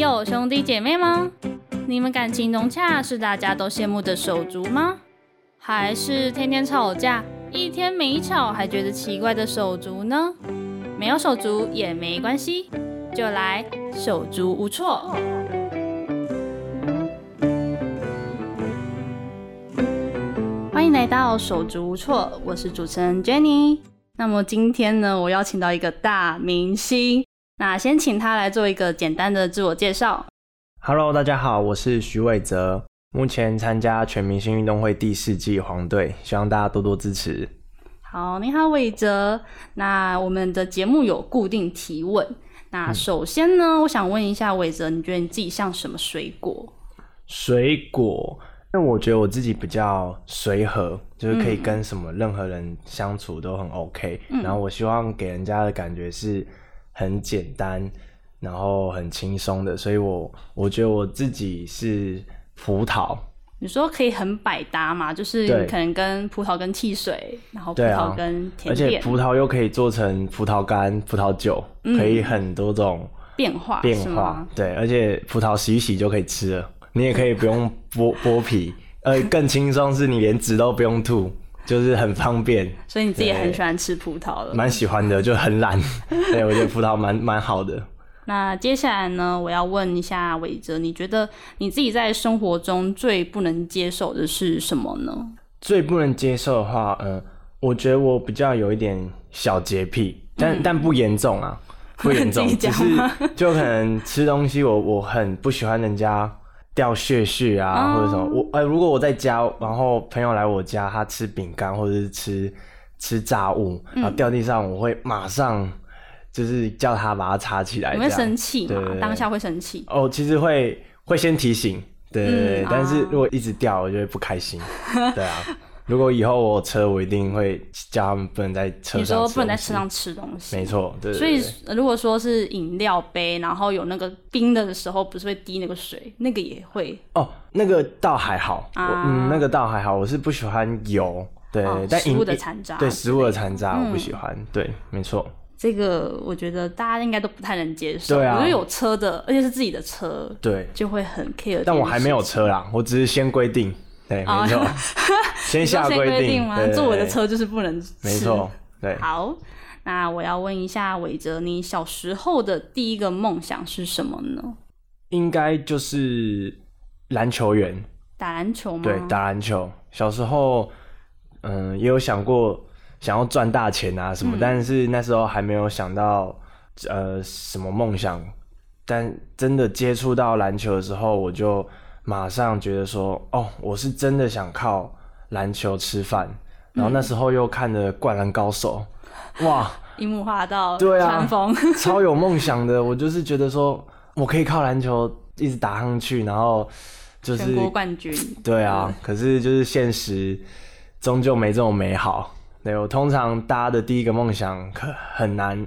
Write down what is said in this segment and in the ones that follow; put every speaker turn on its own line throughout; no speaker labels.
有兄弟姐妹吗？你们感情融洽是大家都羡慕的手足吗？还是天天吵架，一天没吵还觉得奇怪的手足呢？没有手足也没关系，就来手足无措。欢迎来到手足无措，我是主持人 Jenny。那么今天呢，我邀请到一个大明星，那先请他来做一个简单的自我介绍。
Hello，大家好，我是徐伟泽，目前参加全明星运动会第四季黄队，希望大家多多支持。
好，你好，伟泽。那我们的节目有固定提问。那首先呢，我想问一下伟泽，你觉得你自己像什么水果？
水果，那我觉得我自己比较随和，就是可以跟什么任何人相处都很 OK、然后我希望给人家的感觉是很简单，然后很轻松的，所以我我觉得我自己是葡萄。
你说可以很百搭嘛？就是
你
可能跟葡萄跟汽水，然后葡萄跟甜点
而且葡萄又可以做成葡萄干、葡萄酒，可以很多种
变化
变化。对，而且葡萄洗一洗就可以吃了，你也可以不用剥剥皮，呃，更轻松是你连籽都不用吐，就是很方便，
所以你自己也很喜欢吃葡萄了。
蛮喜欢的，就很懒。对，我觉得葡萄蛮蛮好的。
那接下来呢，我要问一下伟哲，你觉得你自己在生活中最不能接受的是什么呢？
最不能接受的话，嗯、我觉得我比较有一点小洁癖，但、但不严重啊，不严重只是就可能吃东西我我很不喜欢人家掉屑屑啊，
哦
或者什么。我呃，如果我在家，然后朋友来我家，他吃饼干或者是吃吃炸物，
嗯
然后掉地上，我会马上就是叫他把它擦起来。
你会生气吗？
对对对
当下会生气。
哦，其实会会先提醒，对对对，
嗯
但是
啊
如果一直掉，我就会不开心。对啊，如果以后我有车，我一定会叫他们不能在车上吃
说不能在车上吃东西，
没错，对对
所以如果说是饮料杯，然后有那个冰的时候，不是会滴那个水，那个也会。
哦，那个倒还好，
啊。
我嗯，那个倒还好，我是不喜欢油，对，
哦
但
食物的残渣之
对食物的残渣我不喜欢，对，没错，
这个，我觉得大家应该都不太能接受。
对啊。
我觉得有车的，而且是自己的车，
对，
就会很 care。
但我还没有。车啦，我只是先规定，对，
哦
没错，先下规
规定吗坐我的
对
车就是不能吃。
没错，对，
好，那我要问一下伟哲，你小时候的第一个梦想是什么呢？
应该就是篮球员，
打篮球吗？
对，打篮球。小时候，嗯，也有想过想要赚大钱啊什么，但是那时候还没有想到呃什么梦想。但真的接触到篮球的时候，我就马上觉得说，哦，我是真的想靠篮球吃饭。然后那时候又看了《灌篮高手》，哇，
樱木花道、
对啊
川枫，
超有梦想的。我就是觉得说，我可以靠篮球一直打上去，然后就是
全国冠军。
对啊，可是就是现实终究没这么美好。对我通常大家的第一个梦想可很难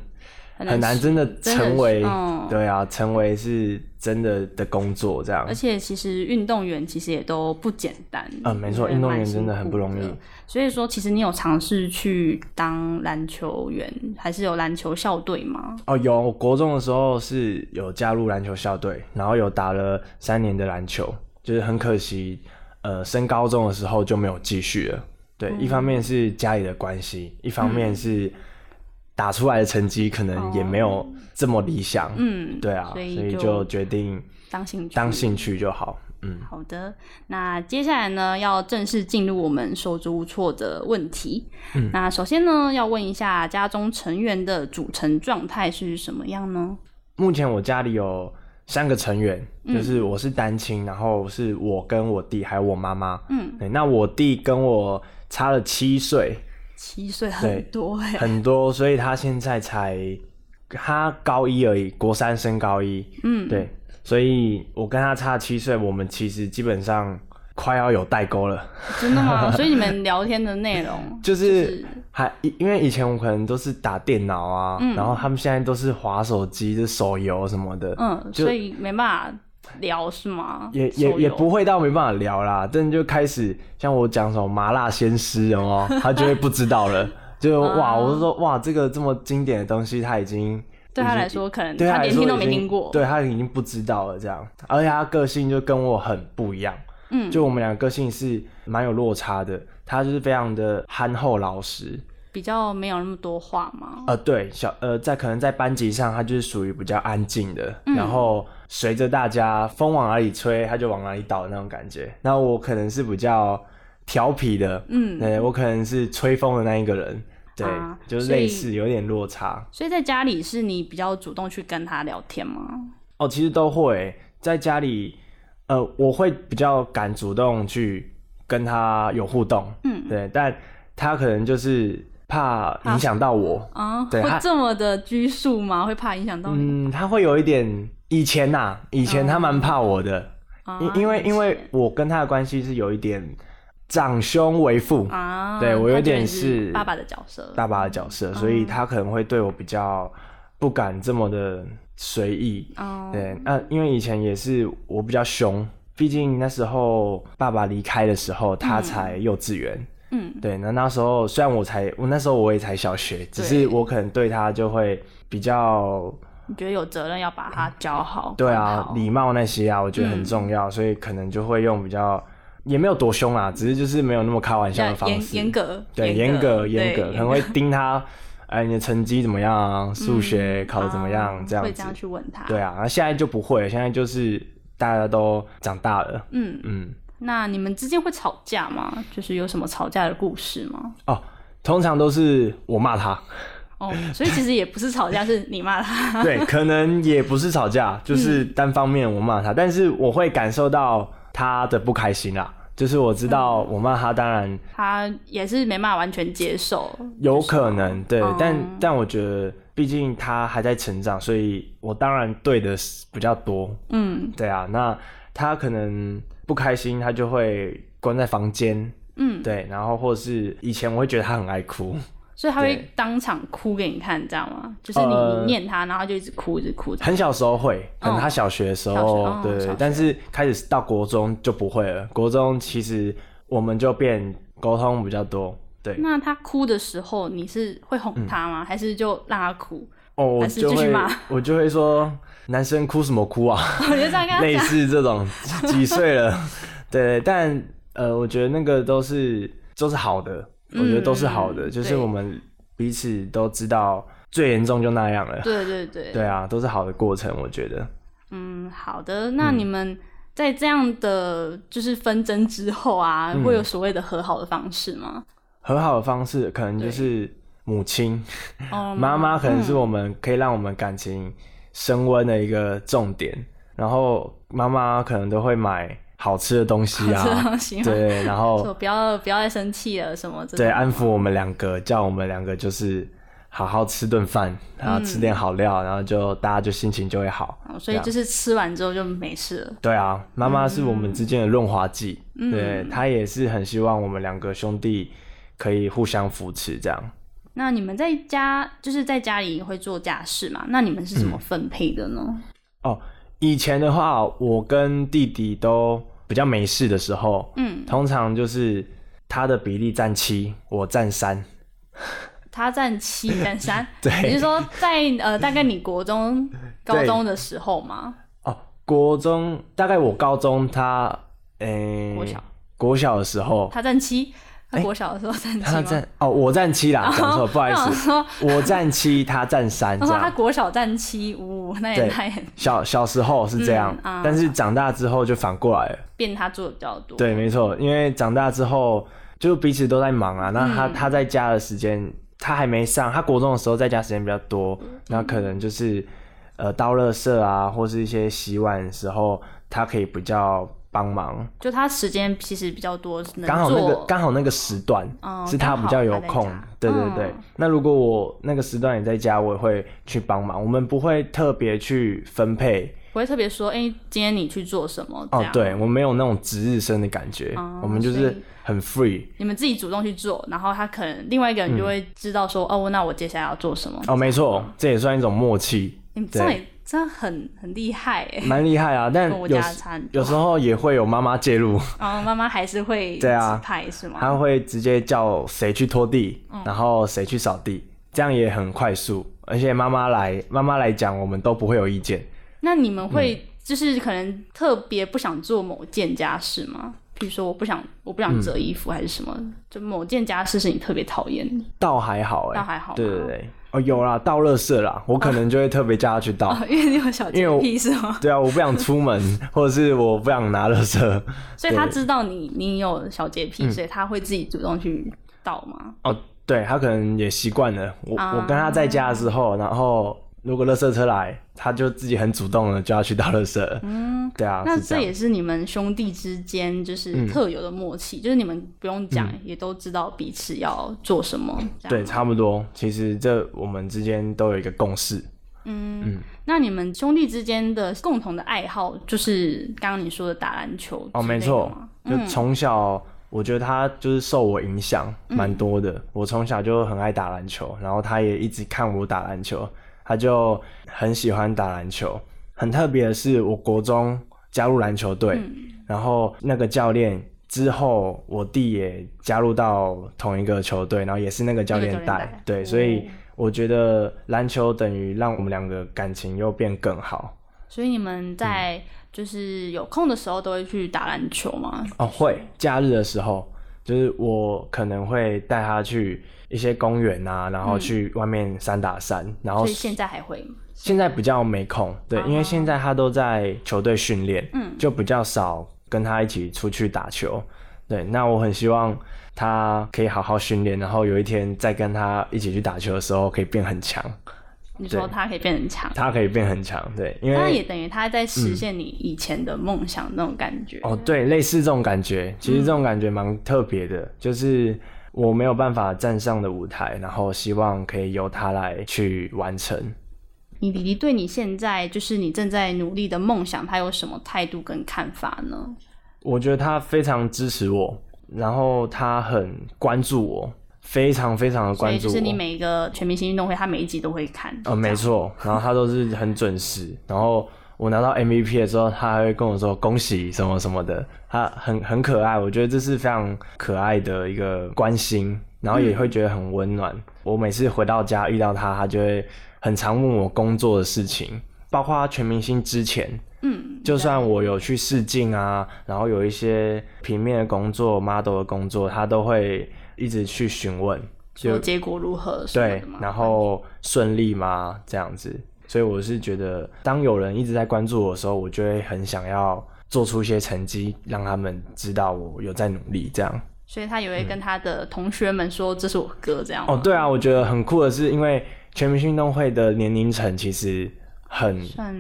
很难真的成为，
嗯
对啊，成为是真的的工作这样
而。且其实运动员其实也都不简单。
嗯，没错，
也
运动员真的很不容易。
所以说，其实你有尝试去当篮球员，还是有篮球校队吗？
哦，有，我国中的时候是有加入篮球校队，然后有打了三年的篮球，就是很可惜，呃，升高中的时候就没有继续了。对，一方面是家里的关系，一方面是打出来的成绩可能也没有这么理想。
嗯，
对啊，
所以
所以
就
就决定
当兴趣。
当兴趣就好。嗯，
好的，那接下来呢，要正式进入我们手足无措的问题。嗯，那首先呢，要问一下家中成员的组成状态是什么样呢？
目前我家里有三个成员，就是我是单亲，然后是我跟我弟还有我妈妈。
嗯，
对，那我弟跟我差了七岁，
七岁很多哎、
很多，所以他现在才他高一而已，国三升高一。
嗯，
对，所以我跟他差七岁，我们其实基本上快要有代沟了。
真的吗？所以你们聊天的内容
就是还因因为以前我可能都是打电脑啊，
嗯
然后他们现在都是滑手机、就手游什么的，
嗯，所以没办法聊是吗？
也也也不会到没办法聊啦，但就开始像我讲什么麻辣鲜师哦，他就会不知道了。就哇，
啊
我就说哇，这个这么经典的东西，他已经
对他来说，可能
对他
连听都没听过。
对他已经不知道了这样，而且他个性就跟我很不一样，
嗯，
就我们俩个性是蛮有落差的，他就是非常的憨厚老实，
比较没有那么多话嘛。
呃，对，小呃，在可能在班级上，他就是属于比较安静的，
嗯
然后随着大家风往哪里吹，他就往哪里倒的那种感觉。那我可能是比较调皮的，
嗯，
对我可能是吹风的那一个人，对，
啊
就是类似有点落差。
所以在家里是你比较主动去跟他聊天吗？
哦，其实都会在家里，呃，我会比较敢主动去跟他有互动，
嗯，
对，但他可能就是怕影响到我，
啊，
对
会这么的拘束吗？会怕影响到你？
嗯，他会有一点，以前呐、以前他蛮怕我的，
啊
因、因为因为我跟他的关系是有一点长兄为父，
啊，
对我有点是
爸爸的角色。
爸爸的角色，所以他可能会对我比较不敢这么的随意。
哦，
对，那、因为以前也是我比较凶，毕竟那时候爸爸离开的时候，他才幼稚园。
嗯，
对，那那时候虽然我才我那时候我也才小学，只是我可能对他就会比较
你觉得有责任要把他教好？
对啊礼貌那些啊，我觉得很
嗯
重要，所以可能就会用比较也没有多凶啊，只是就是没有那么开玩笑的方式，
严格，
对，严格严格，可能会盯他，哎，你的成绩怎么样啊？数学考的怎么样？
啊
这样子
会这，样去问他。
对啊，那现在就不会，现在就是大家都长大了，
嗯，
嗯，
那你们之间会吵架吗？就是有什么吵架的故事吗？
哦，通常都是我骂他，
哦，所以其实也不是吵架，是你骂他。
对，可能也不是吵架，就是单方面我骂他，但是我会感受到他的不开心啦。就是我知道我骂他，当然
他也是没办法完全接受，
有可能对，
哦
但但我觉得，毕竟他还在成长，所以我当然对的是比较多。
嗯
对啊，那他可能不开心，他就会关在房间，
嗯，
对，然后或者是以前我会觉得他很爱哭，
所以他会
对
当场哭给你看，知道吗？就是你念他，然后他就一直哭，一直哭。
很小时候会，可能他小学的时候，对，但是开始到国中就不会了。国中其实我们就变沟通比较多，对，
那他哭的时候，你是会哄他吗？还是就让他哭？
哦，我就会 我就会说，男生哭什么哭啊？
我就这样跟他
类。似这种几岁了，对，但呃，我觉得那个都是都是好的，我觉得都是好的，
嗯
就是我们彼此都知道最严重就那样了，
对对对，
对啊，都是好的过程，我觉得。
嗯，好的。那你们在这样的就是纷争之后啊，
嗯
会有所谓的和好的方式吗？
和好的方式可能就是母亲、
哦，
妈妈，可能是
嗯
我们可以让我们感情升温的一个重点。然后妈妈可能都会买好吃的东西
这
啊，
东西吗？
对，然后
说不要不要再生气了什么这种
对，安抚我们两个，叫我们两个就是好好吃顿饭，然后吃点好料，然后就大家就心情就会好。
哦所以就是吃完之后就没事了。
对啊，妈妈是我们之间的润滑剂，
嗯
对她也是很希望我们两个兄弟可以互相扶持，这样。
那你们在家就是在家里会做家事嘛？那你们是怎
嗯
么分配的呢？
哦，以前的话，我跟弟弟都比较没事的时候，
嗯，
通常就是他的比例占七，我占三。
他占七，你占三。
对
你是说在呃大概你国中、高中的时候吗？
哦，国中大概我高中他，诶、
国小
国小的时候，
他占七，他国小的时候？
他占哦，我占七啦，讲错，不好意思，
说，
我占七，他占三，
他说他。国小占七，五，那也太
小小时候是这样，
嗯啊
但是长大之后就反过来了。
变他做的比较多。
对，没错，因为长大之后就彼此都在忙啊。那他、
嗯
他在家的时间，他还没上，他国中的时候在家时间比较多，
嗯
那可能就是呃倒垃圾啊，或是一些洗碗的时候，他可以比较帮忙。
就他时间其实比较多，能
刚好那个刚好那个时段、
哦
是他比较有空对对对。
嗯
那如果我那个时段也在家，我也会去帮忙。我们不会特别去分配
不会特别说，哎、今天你去做什么？
哦对我没有那种值日生的感觉，
哦
我们就是很 free。
你们自己主动去做，然后他可能另外一个人就会知道说，哦，那我接下来要做什么。
哦，没错，这也算一种默契，
你们这样也真的很很厉害哎，
蛮厉害啊。但
跟我
有
家
有时候也会有妈妈介入，
然后妈妈还是会
对啊
指派是吗？
她会直接叫谁去拖地，
嗯
然后谁去扫地，这样也很快速。而且妈妈来妈妈来讲，我们都不会有意见。
那你们会就是可能特别不想做某件家事吗？比如说我不想我不想折衣服还是什么，就某件家事是你特别讨厌的。
倒还好哎、
倒还好吗
对对对，哦有啦，倒垃圾啦，我可能就会特别叫他去倒。
哦，因为你有小洁癖是吗？
对啊，我不想出门，或者是我不想拿垃圾。
所以他知道你你有小洁癖，所以他会自己主动去倒吗？
哦，对他可能也习惯了。我、
啊
我跟他在家的时候，然后如果垃圾车来，他就自己很主动的就要去倒垃圾了。嗯，对啊，
那这。也是你们兄弟之间就是特有的默契，就是你们不用讲，也都知道彼此要做什么。
对，差不多。其实这我们之间都有一个共识。
嗯那你们兄弟之间的共同的爱好，就是刚刚你说的打篮球
哦，没错，就从小我觉得他就是受我影响蛮多的。我从小就很爱打篮球，然后他也一直看我打篮球，他就很喜欢打篮球。很特别的是，我国中加入篮球队，然后那个教练之后，我弟也加入到同一个球队，然后也是那个教练带对，
哦
所以我觉得篮球等于让我们两个感情又变更好。
所以你们在
嗯
就是有空的时候都会去打篮球吗？
哦，会假日的时候，就是我可能会带他去一些公园啊，然后去外面三打三，然后
所以现在还会吗？
现在比较没空，对，因为现在他都在球队训练，
嗯
就比较少跟他一起出去打球。对，那我很希望他可以好好训练，然后有一天再跟他一起去打球的时候，可以变很强，
你说他可以变很强，
他可以变很强，对，因为
他也等于他在实现你以前的梦想那种感觉。
哦，对，类似这种感觉，其实这种感觉蛮特别的，就是我没有办法站上的舞台，然后希望可以由他来去完成。
你弟弟对你现在就是你正在努力的梦想，他有什么态度跟看法呢？
我觉得他非常支持我，然后他很关注我，非常非常的
所以
关注我。
就是你每一个全明星运动会，他每一集都会看。
呃，没错，然后他都是很准时，然后我拿到 MVP 的时候，他还会跟我说恭喜什么什么的，他很很可爱，我觉得这是非常可爱的一个关心，然后也会觉得很温暖。我每次回到家遇到他，他就会很常问我工作的事情，包括全明星之前，
嗯，
就算我有去试镜啊，然后有一些平面的工作、model 的工作，他都会一直去询问，
就结果如何
对，然后顺利吗？这样子，所以我是觉得，当有人一直在关注我的时候，我就会很想要做出一些成绩，让他们知道我有在努力。这样。
所以他也会跟他的同学们说这是我哥这样吗？
哦，对啊，我觉得很酷的是，因为全民运动会的年龄层其实很
算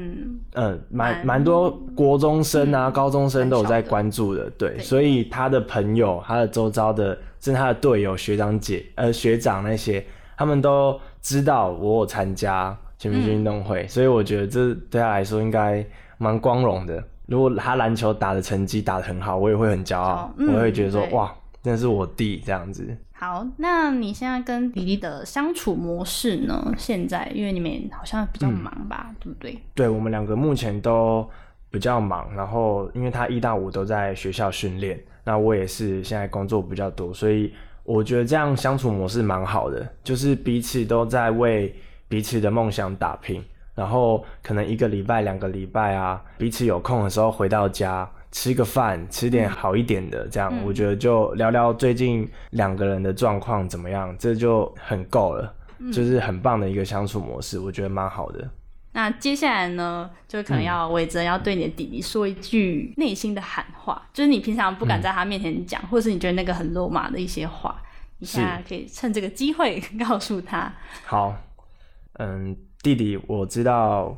嗯，蛮
蛮
蛮多国中生啊、高中生都有在关注的，对，
对。
所以他的朋友、他的周遭的，甚至他的队友、学长姐、呃学长那些，他们都知道我有参加全明星运动会，所以我觉得这对他来说应该蛮光荣的。如果他篮球打的成绩打得很好，我也会很骄傲，
嗯
我会觉得说
对
哇，那是我弟这样子。
好。那你现在跟弟弟的相处模式呢？现在因为你们好像比较
嗯
忙吧，对不对？
对我们两个目前都比较忙，然后因为他一到五都在学校训练，那我也是现在工作比较多，所以我觉得这样相处模式蛮好的，就是彼此都在为彼此的梦想打拼，然后可能一个礼拜、两个礼拜啊，彼此有空的时候回到家。吃个饭，吃点好一点的，这样、我觉得就聊聊最近两个人的状况怎么样，这就很够了，就是很棒的一个相处模式，我觉得蛮好的。
那接下来呢，就可能要伟哲要对你的弟弟说一句内心的喊话，就是你平常不敢在他面前讲，或者是你觉得那个很肉麻的一些话，你现在可以趁这个机会 告诉他。
好，嗯，弟弟，我知道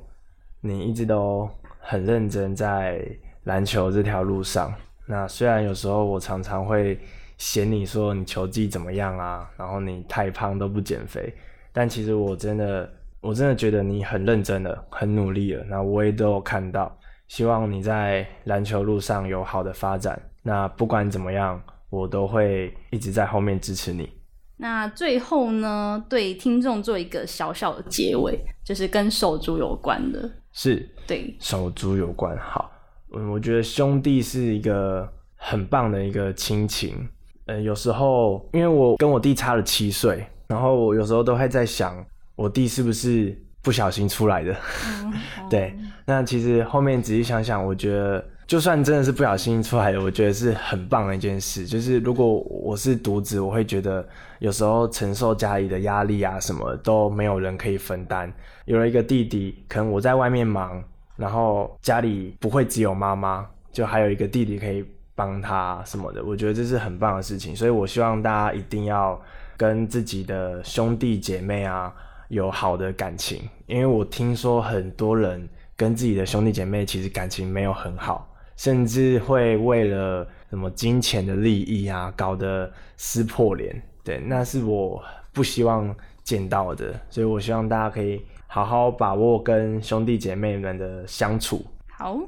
你一直都很认真在篮球这条路上。那虽然有时候我常常会嫌你说你球技怎么样啊，然后你太胖都不减肥，但其实我真的，我真的觉得你很认真的，很努力了。那我也都有看到，希望你在篮球路上有好的发展。那不管怎么样，我都会一直在后面支持你。
那最后呢，对听众做一个小小的结尾，就是跟手足有关的。
是，
对，
手足有关。好，嗯，我觉得兄弟是一个很棒的一个亲情。呃，有时候因为我跟我弟差了七岁，然后我有时候都会在想，我弟是不是不小心出来的？对，那其实后面仔细想想，我觉得就算真的是不小心出来的，我觉得是很棒的一件事。就是如果我是独子，我会觉得有时候承受家里的压力啊，什么都没有人可以分担。有了一个弟弟，可能我在外面忙，然后家里不会只有妈妈，就还有一个弟弟可以帮他什么的。我觉得这是很棒的事情，所以我希望大家一定要跟自己的兄弟姐妹啊。有好的感情，因为我听说很多人跟自己的兄弟姐妹其实感情没有很好，甚至会为了什么金钱的利益啊，搞得撕破脸。对，那是我不希望见到的，所以我希望大家可以好好把握跟兄弟姐妹们的相处。
好，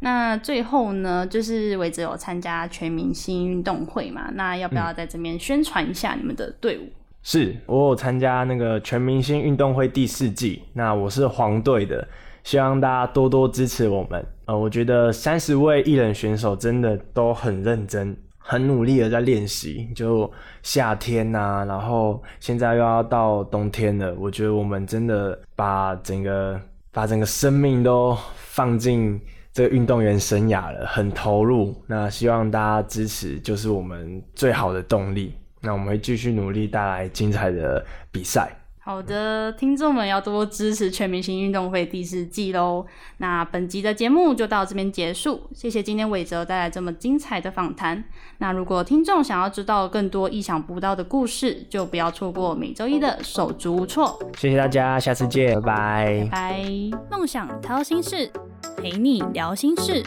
那最后呢，就是伟哲有参加全明星运动会嘛？那要不要在这边宣传一下你们的队伍？
是我有参加那个全明星运动会第四季，那我是黄队的，希望大家多多支持我们。呃，我觉得三十位艺人选手真的都很认真、很努力的在练习。就夏天呐，然后现在又要到冬天了，我觉得我们真的把整个把整个生命都放进这个运动员生涯了，很投入。那希望大家支持，就是我们最好的动力。那我们会继续努力，带来精彩的比赛。
好的，听众们要多支持全明星运动会第四季喽。那本集的节目就到这边结束，谢谢今天伟哲带来这么精彩的访谈。那如果听众想要知道更多意想不到的故事，就不要错过每周一的手足无措。
谢谢大家，下次见，拜拜。
拜。梦想掏心事，陪你聊心事。